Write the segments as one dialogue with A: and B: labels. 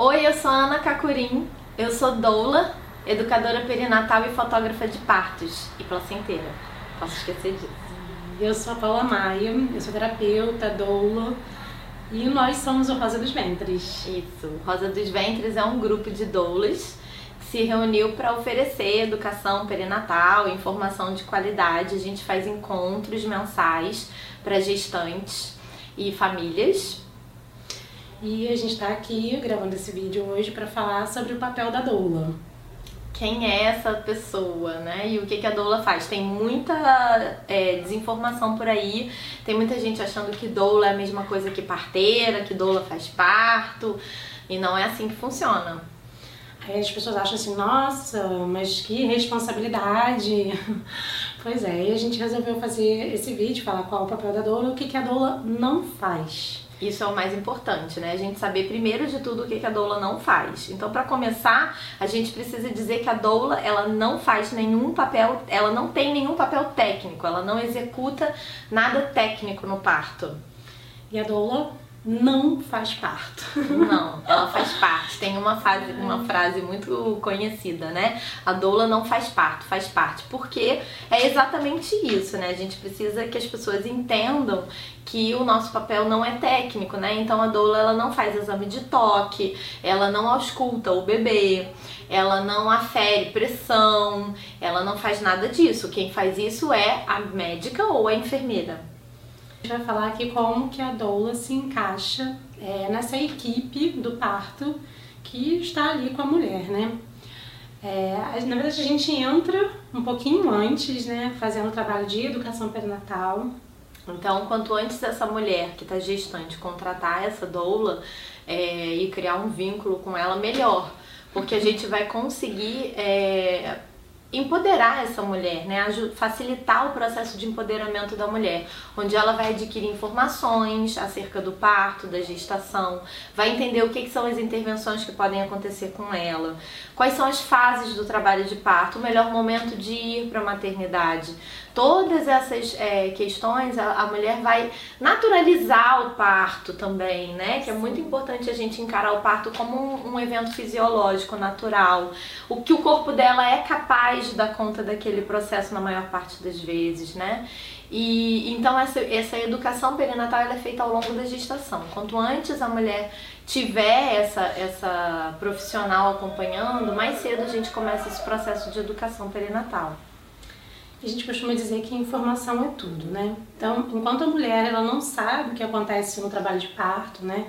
A: Oi, eu sou a Ana Cacurim, eu sou doula, educadora perinatal e fotógrafa de partos e placenteira. Posso esquecer disso.
B: Eu sou a Paula Maia, eu sou terapeuta, doula e nós somos o Rosa dos Ventres.
A: Isso, Rosa dos Ventres é um grupo de doulas que se reuniu para oferecer educação perinatal, informação de qualidade. A gente faz encontros mensais para gestantes e famílias
B: e a gente está aqui gravando esse vídeo hoje para falar sobre o papel da doula.
A: Quem é essa pessoa, né? E o que, que a doula faz? Tem muita é, desinformação por aí, tem muita gente achando que doula é a mesma coisa que parteira, que doula faz parto, e não é assim que funciona.
B: Aí as pessoas acham assim, nossa, mas que responsabilidade. Pois é, e a gente resolveu fazer esse vídeo, falar qual é o papel da doula e o que, que a doula não faz.
A: Isso é o mais importante, né? A gente saber primeiro de tudo o que a doula não faz. Então, para começar, a gente precisa dizer que a doula, ela não faz nenhum papel, ela não tem nenhum papel técnico, ela não executa nada técnico no parto.
B: E a doula não faz parto.
A: Não, ela faz parte. Tem uma, fase, uma frase muito conhecida, né? A doula não faz parto, faz parte. Porque é exatamente isso, né? A gente precisa que as pessoas entendam que o nosso papel não é técnico, né? Então a doula ela não faz exame de toque, ela não ausculta o bebê, ela não afere pressão, ela não faz nada disso. Quem faz isso é a médica ou a enfermeira.
B: A gente vai falar aqui como que a doula se encaixa é, nessa equipe do parto que está ali com a mulher, né? É, na verdade, a gente entra um pouquinho antes, né, fazendo o trabalho de educação perinatal.
A: Então, quanto antes essa mulher que está gestante contratar essa doula é, e criar um vínculo com ela, melhor. Porque a gente vai conseguir é, empoderar essa mulher, né? facilitar o processo de empoderamento da mulher, onde ela vai adquirir informações acerca do parto, da gestação, vai entender o que, que são as intervenções que podem acontecer com ela, quais são as fases do trabalho de parto, o melhor momento de ir para a maternidade. Todas essas é, questões a, a, mulher vai naturalizar o parto também, né? Que é muito importante a gente encarar o parto como um, um evento fisiológico, natural. O que o corpo dela é capaz de dar conta daquele processo na maior parte das vezes, né? E então essa, essa educação perinatal é feita ao longo da gestação. Quanto antes a mulher tiver essa, essa profissional acompanhando, mais cedo a gente começa esse processo de educação perinatal.
B: A gente costuma dizer que informação é tudo, né? Então, enquanto a mulher ela não sabe o que acontece no trabalho de parto, né?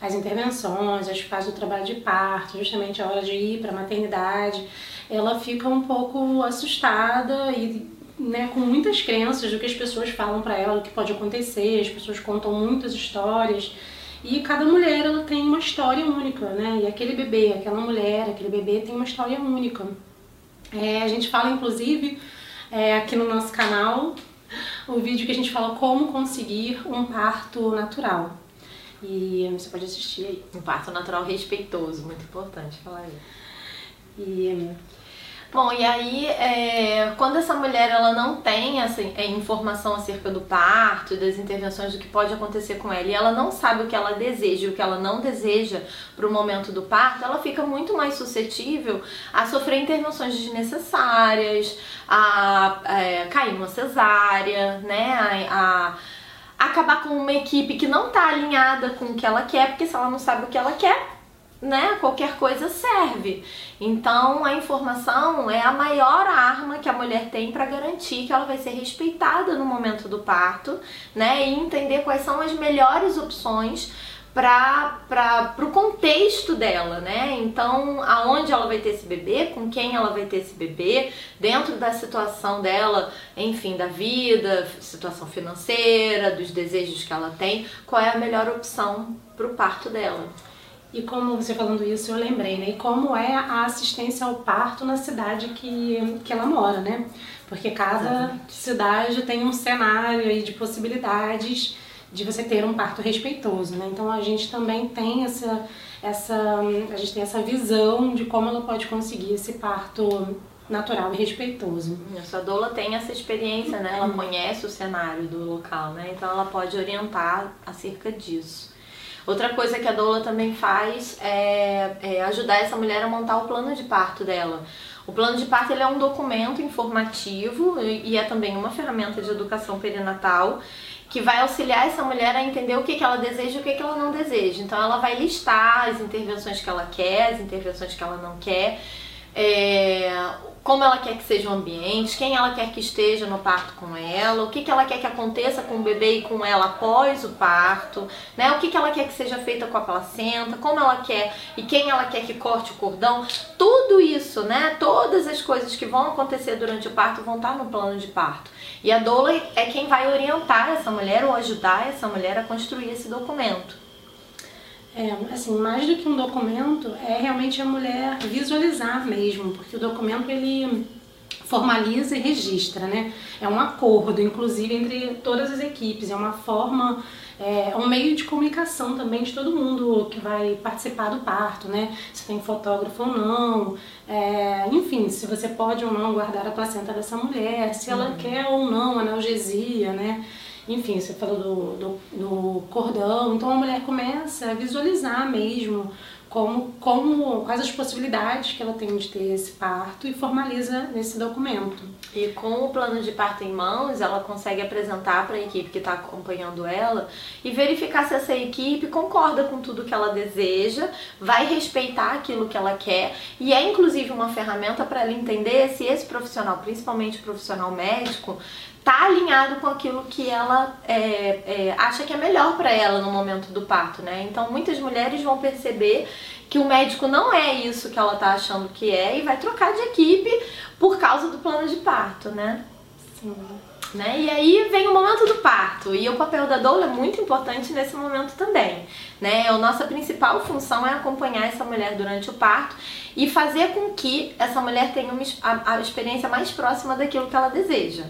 B: As intervenções, as fases do trabalho de parto, justamente a hora de ir para a maternidade, ela fica um pouco assustada e né, com muitas crenças do que as pessoas falam para ela, o que pode acontecer, as pessoas contam muitas histórias. E cada mulher ela tem uma história única, né? E aquele bebê, aquela mulher, aquele bebê tem uma história única. É, a gente fala inclusive é, aqui no nosso canal o vídeo que a gente fala como conseguir um parto natural. E você pode assistir aí.
A: Um parto natural respeitoso, muito importante falar isso.
B: E
A: Bom, e aí, é, quando essa mulher ela não tem essa é, informação acerca do parto das intervenções do que pode acontecer com ela, e ela não sabe o que ela deseja e o que ela não deseja para o momento do parto, ela fica muito mais suscetível a sofrer intervenções desnecessárias, a é, cair numa cesárea, né? a, a acabar com uma equipe que não está alinhada com o que ela quer, porque se ela não sabe o que ela quer, né, qualquer coisa serve. Então, a informação é a maior arma que a mulher tem para garantir que ela vai ser respeitada no momento do parto, né, e entender quais são as melhores opções para o contexto dela, né? Então, aonde ela vai ter esse bebê, com quem ela vai ter esse bebê, dentro da situação dela, enfim, da vida, situação financeira, dos desejos que ela tem, qual é a melhor opção para o parto dela.
B: E como você falando isso, eu lembrei, né? E como é a assistência ao parto na cidade que, que ela mora, né? Porque cada Exatamente. cidade tem um cenário aí de possibilidades de você ter um parto respeitoso, né? Então a gente também tem essa, essa, a gente tem essa visão de como ela pode conseguir esse parto natural e respeitoso.
A: A doula tem essa experiência, né? Ela uhum. conhece o cenário do local, né? Então ela pode orientar acerca disso. Outra coisa que a doula também faz é, é ajudar essa mulher a montar o plano de parto dela. O plano de parto ele é um documento informativo e é também uma ferramenta de educação perinatal que vai auxiliar essa mulher a entender o que, que ela deseja e o que, que ela não deseja. Então ela vai listar as intervenções que ela quer, as intervenções que ela não quer, é, como ela quer que seja o ambiente, quem ela quer que esteja no parto com ela, o que, que ela quer que aconteça com o bebê e com ela após o parto, né? O que, que ela quer que seja feita com a placenta, como ela quer e quem ela quer que corte o cordão, tudo isso, né? Todas as coisas que vão acontecer durante o parto vão estar no plano de parto. E a doula é quem vai orientar essa mulher ou ajudar essa mulher a construir esse documento.
B: É, assim, mais do que um documento, é realmente a mulher visualizar mesmo, porque o documento ele formaliza e registra, né? É um acordo, inclusive, entre todas as equipes, é uma forma, é um meio de comunicação também de todo mundo que vai participar do parto, né? Se tem fotógrafo ou não, é, enfim, se você pode ou não guardar a placenta dessa mulher, se ela uhum. quer ou não analgesia, né? Enfim, você falou do, do, do, cordão, então a mulher começa a visualizar mesmo como, como, quais as possibilidades que ela tem de ter esse parto e formaliza nesse documento.
A: E com o plano de parto em mãos, ela consegue apresentar para a equipe que está acompanhando ela e verificar se essa equipe concorda com tudo que ela deseja, vai respeitar aquilo que ela quer e é inclusive uma ferramenta para ela entender se esse profissional, principalmente o profissional médico, tá alinhado com aquilo que ela é, é, acha que é melhor para ela no momento do parto, né? Então muitas mulheres vão perceber que o médico não é isso que ela tá achando que é e vai trocar de equipe por causa do plano de parto, né? Sim. Né? E aí vem o momento do parto e o papel da doula é muito importante nesse momento também, né? A nossa principal função é acompanhar essa mulher durante o parto e fazer com que essa mulher tenha uma, a, a experiência mais próxima daquilo que ela deseja.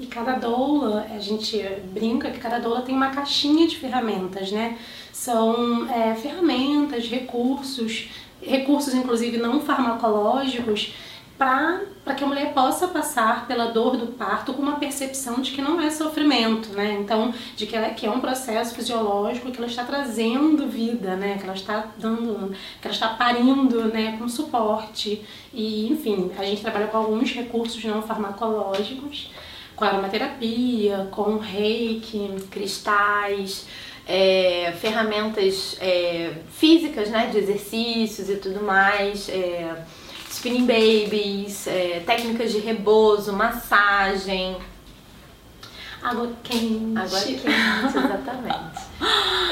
B: E cada doula, a gente brinca que cada doula tem uma caixinha de ferramentas, né? São é, ferramentas, recursos, recursos inclusive não farmacológicos, para que a mulher possa passar pela dor do parto com uma percepção de que não é sofrimento, né? Então, de que, ela, que é um processo fisiológico que ela está trazendo vida, né? Que ela está dando, que ela está parindo, né? Com suporte. E, enfim, a gente trabalha com alguns recursos não farmacológicos com aromaterapia, com reiki,
A: cristais, é, ferramentas é, físicas, né, de exercícios e tudo mais, é, spinning babies, é, técnicas de rebozo, massagem.
B: Água quente.
A: Água quente, exatamente.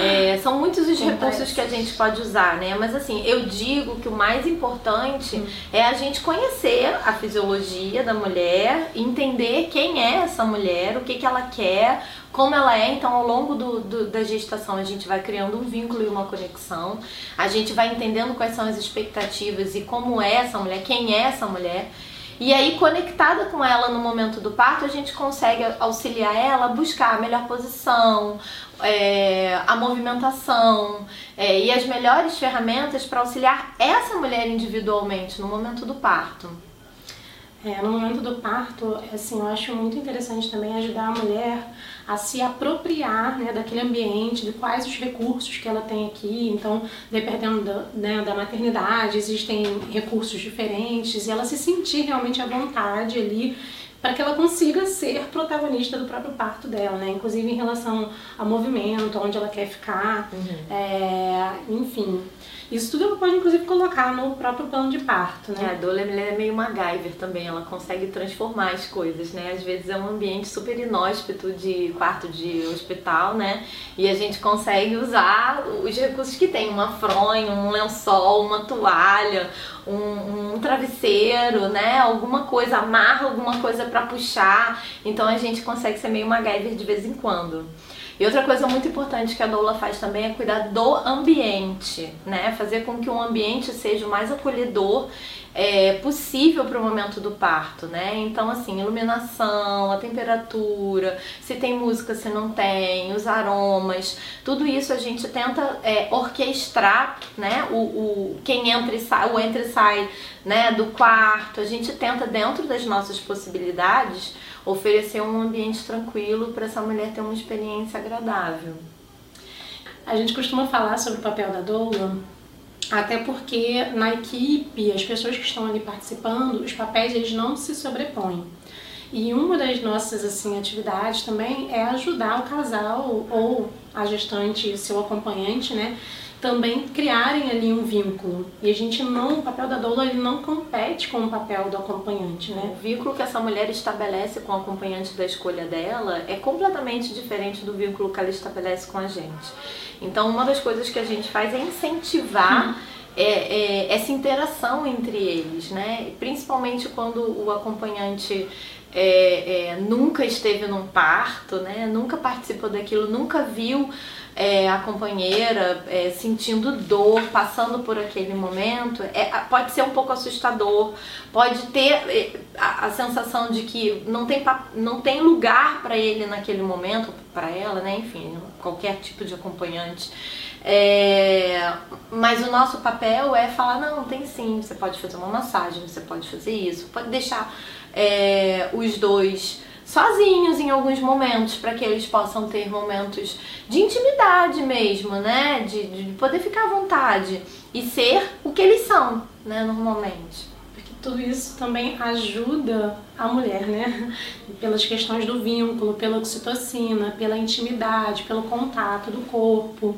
A: É, são muitos os recursos que a gente pode usar, né? Mas assim, eu digo que o mais importante hum. é a gente conhecer a fisiologia da mulher, entender quem é essa mulher, o que, que ela quer, como ela é. Então, ao longo do, do, da gestação, a gente vai criando um vínculo e uma conexão, a gente vai entendendo quais são as expectativas e como é essa mulher, quem é essa mulher. E aí, conectada com ela no momento do parto, a gente consegue auxiliar ela a buscar a melhor posição, é, a movimentação é, e as melhores ferramentas para auxiliar essa mulher individualmente no momento do parto.
B: É, no momento do parto, assim, eu acho muito interessante também ajudar a mulher a se apropriar né, daquele ambiente, de quais os recursos que ela tem aqui. Então, dependendo da, né, da maternidade, existem recursos diferentes e ela se sentir realmente à vontade ali para que ela consiga ser protagonista do próprio parto dela, né? Inclusive em relação ao movimento, onde ela quer ficar, uhum. é, enfim. Isso tudo ela pode, inclusive, colocar no próprio plano de parto, né?
A: É, a Dole é meio MacGyver também, ela consegue transformar as coisas, né? Às vezes é um ambiente super inóspito de quarto de hospital, né? E a gente consegue usar os recursos que tem, uma fronha, um lençol, uma toalha, um, um travesseiro, né? Alguma coisa, amarra alguma coisa para puxar. Então a gente consegue ser meio MacGyver de vez em quando. E outra coisa muito importante que a doula faz também é cuidar do ambiente, né? Fazer com que o ambiente seja o mais acolhedor é, possível para o momento do parto, né? Então, assim, iluminação, a temperatura, se tem música, se não tem, os aromas, tudo isso a gente tenta é, orquestrar, né? O, o, quem entra e sai, o entra e sai, né? Do quarto, a gente tenta dentro das nossas possibilidades oferecer um ambiente tranquilo para essa mulher ter uma experiência agradável.
B: A gente costuma falar sobre o papel da doula, até porque na equipe, as pessoas que estão ali participando, os papéis eles não se sobrepõem. E uma das nossas assim atividades também é ajudar o casal ou a gestante, seu acompanhante, né, também criarem ali um vínculo. E a gente não, o papel da doula ele não compete com o papel do acompanhante, né?
A: O vínculo que essa mulher estabelece com o acompanhante da escolha dela é completamente diferente do vínculo que ela estabelece com a gente. Então, uma das coisas que a gente faz é incentivar hum. é, é, essa interação entre eles, né? Principalmente quando o acompanhante é, é, nunca esteve num parto, né? Nunca participou daquilo, nunca viu é, a companheira é, sentindo dor, passando por aquele momento, é, pode ser um pouco assustador, pode ter é, a, a sensação de que não tem, não tem lugar para ele naquele momento, para ela, né? Enfim, qualquer tipo de acompanhante. É, mas o nosso papel é falar, não, tem sim, você pode fazer uma massagem, você pode fazer isso, pode deixar é, os dois sozinhos em alguns momentos, para que eles possam ter momentos de intimidade mesmo, né? De, de poder ficar à vontade e ser o que eles são, né, normalmente
B: Porque tudo isso também ajuda a mulher, né? Pelas questões do vínculo, pela oxitocina, pela intimidade, pelo contato do corpo.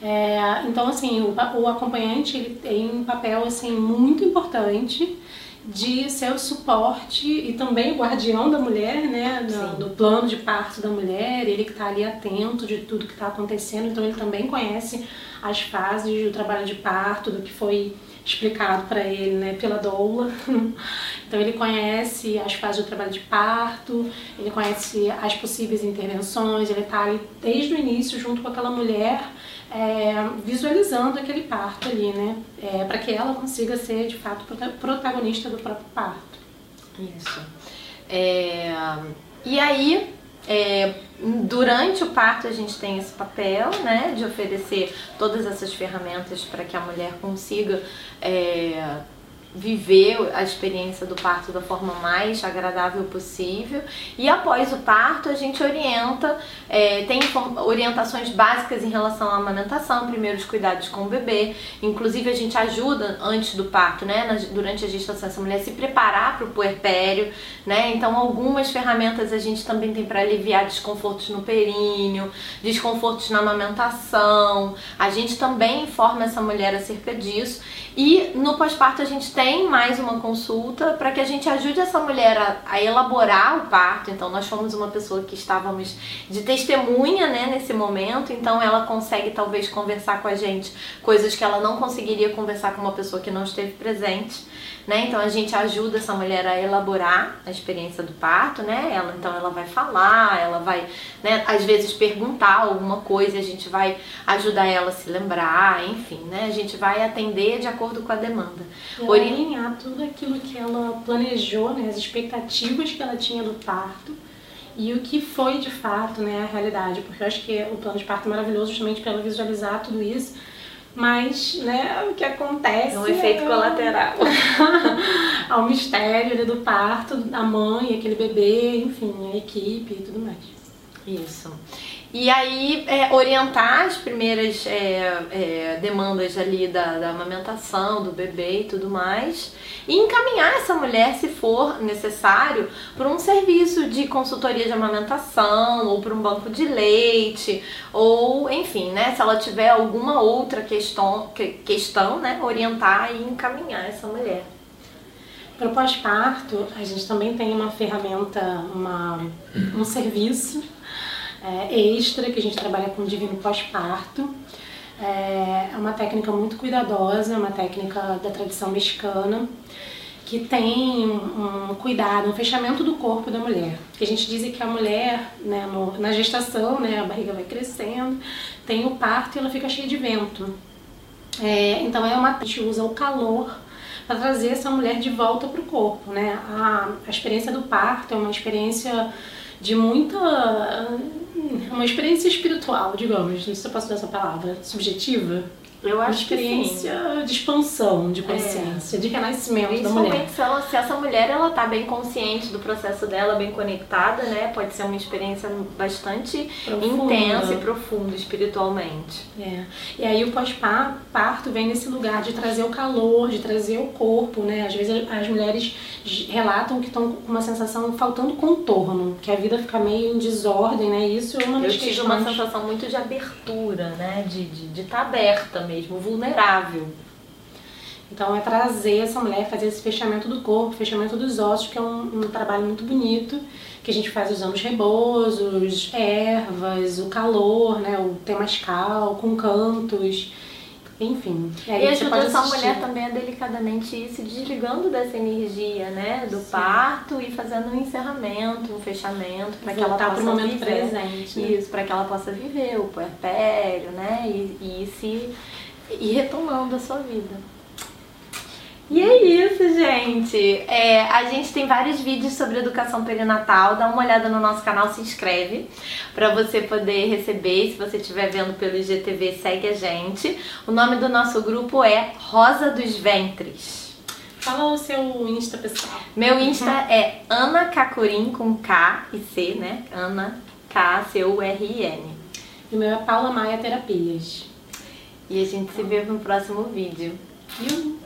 B: É, então, assim, o, o acompanhante ele tem um papel assim muito importante de ser o suporte e também o guardião da mulher, né, do, do plano de parto da mulher, ele que está ali atento de tudo que está acontecendo, então ele também conhece as fases do trabalho de parto, do que foi explicado para ele, né, pela doula. Então ele conhece as fases do trabalho de parto, ele conhece as possíveis intervenções, ele está ali desde o início junto com aquela mulher é, visualizando aquele parto ali, né? É, para que ela consiga ser de fato protagonista do próprio parto.
A: Isso. É, e aí, é, durante o parto a gente tem esse papel, né, de oferecer todas essas ferramentas para que a mulher consiga é, viver a experiência do parto da forma mais agradável possível. E após o parto, a gente orienta, é, tem orientações básicas em relação à amamentação, primeiros cuidados com o bebê. Inclusive, a gente ajuda antes do parto, né, durante a gestação, essa mulher se preparar para o puerpério, né? Então, algumas ferramentas a gente também tem para aliviar desconfortos no períneo, desconfortos na amamentação. A gente também informa essa mulher acerca disso. E no pós-parto, a gente tem tem mais uma consulta para que a gente ajude essa mulher a, a, elaborar o parto. Então, nós fomos uma pessoa que estávamos de testemunha né, nesse momento, então ela consegue talvez conversar com a gente coisas que ela não conseguiria conversar com uma pessoa que não esteve presente. Né? Então a gente ajuda essa mulher a elaborar a experiência do parto, né? Ela então ela vai falar, ela vai, né, às vezes perguntar alguma coisa, a gente vai ajudar ela a se lembrar, enfim, né? A gente vai atender de acordo com a demanda.
B: Alinhar tudo aquilo que ela planejou, né, as expectativas que ela tinha do parto e o que foi de fato, né, a realidade, porque eu acho que o plano de parto é maravilhoso justamente para ela visualizar tudo isso mas, né, o que acontece.
A: É um efeito é... colateral.
B: ao mistério do parto, da mãe, aquele bebê, enfim, a equipe e tudo mais.
A: Isso. E aí, é, orientar as primeiras é, é, demandas ali da, da amamentação, do bebê e tudo mais. E encaminhar essa mulher, se for necessário, para um serviço de consultoria de amamentação, ou para um banco de leite, ou enfim, né? Se ela tiver alguma outra questão, questão né? Orientar e encaminhar essa mulher.
B: Para o pós-parto, a gente também tem uma ferramenta, uma, um serviço é, extra, que a gente trabalha com divino pós-parto. É, é uma técnica muito cuidadosa, é uma técnica da tradição mexicana, que tem um, cuidado, um fechamento do corpo da mulher. Que a gente diz que a mulher, né, no, na gestação, né, a barriga vai crescendo, tem o parto e ela fica cheia de vento. É, então é uma, a gente usa o calor para trazer essa mulher de volta para o corpo. Né? A, a experiência do parto é uma experiência de muita uma experiência espiritual, digamos, não sei se eu posso usar essa palavra, subjetiva.
A: Eu acho
B: uma experiência
A: que sim.
B: de expansão de consciência, é. de renascimento da mulher.
A: Se, ela, se essa mulher ela tá bem consciente do processo dela, bem conectada, né? Pode ser uma experiência bastante profunda. intensa e profunda espiritualmente.
B: É. E aí o pós-parto vem nesse lugar de trazer o calor, de trazer o corpo, né? Às vezes as mulheres relatam que estão com uma sensação faltando contorno, que a vida fica meio em desordem, né? Isso é uma das
A: Eu tive questões... uma sensação muito de abertura, né? De estar de, de tá aberta mesmo mesmo, vulnerável.
B: Então é trazer essa mulher, fazer esse fechamento do corpo, fechamento dos ossos, que é um, um trabalho muito bonito, que a gente faz usando os rebosos, ervas, o calor, né, o temascal, com cantos, enfim.
A: E, aí e ajuda essa mulher também a delicadamente ir se desligando dessa energia, né, do Sim. parto e fazendo um encerramento, um fechamento para que ela possa pro momento viver. presente. Né? Isso, para que ela possa viver o puerpério, né, e, e se e retomando a sua vida. E é isso, gente. É, a gente tem vários vídeos sobre educação perinatal. Dá uma olhada no nosso canal, se inscreve para você poder receber. Se você estiver vendo pelo IGTV, segue a gente. O nome do nosso grupo é Rosa dos Ventres.
B: Fala o seu Insta pessoal.
A: Meu Insta uhum. é Ana Cacurim com K e C, né? Ana K-C-U-R-I-N.
B: E o meu é Paula Maia Terapias.
A: E a gente se vê no próximo vídeo.
B: Viu?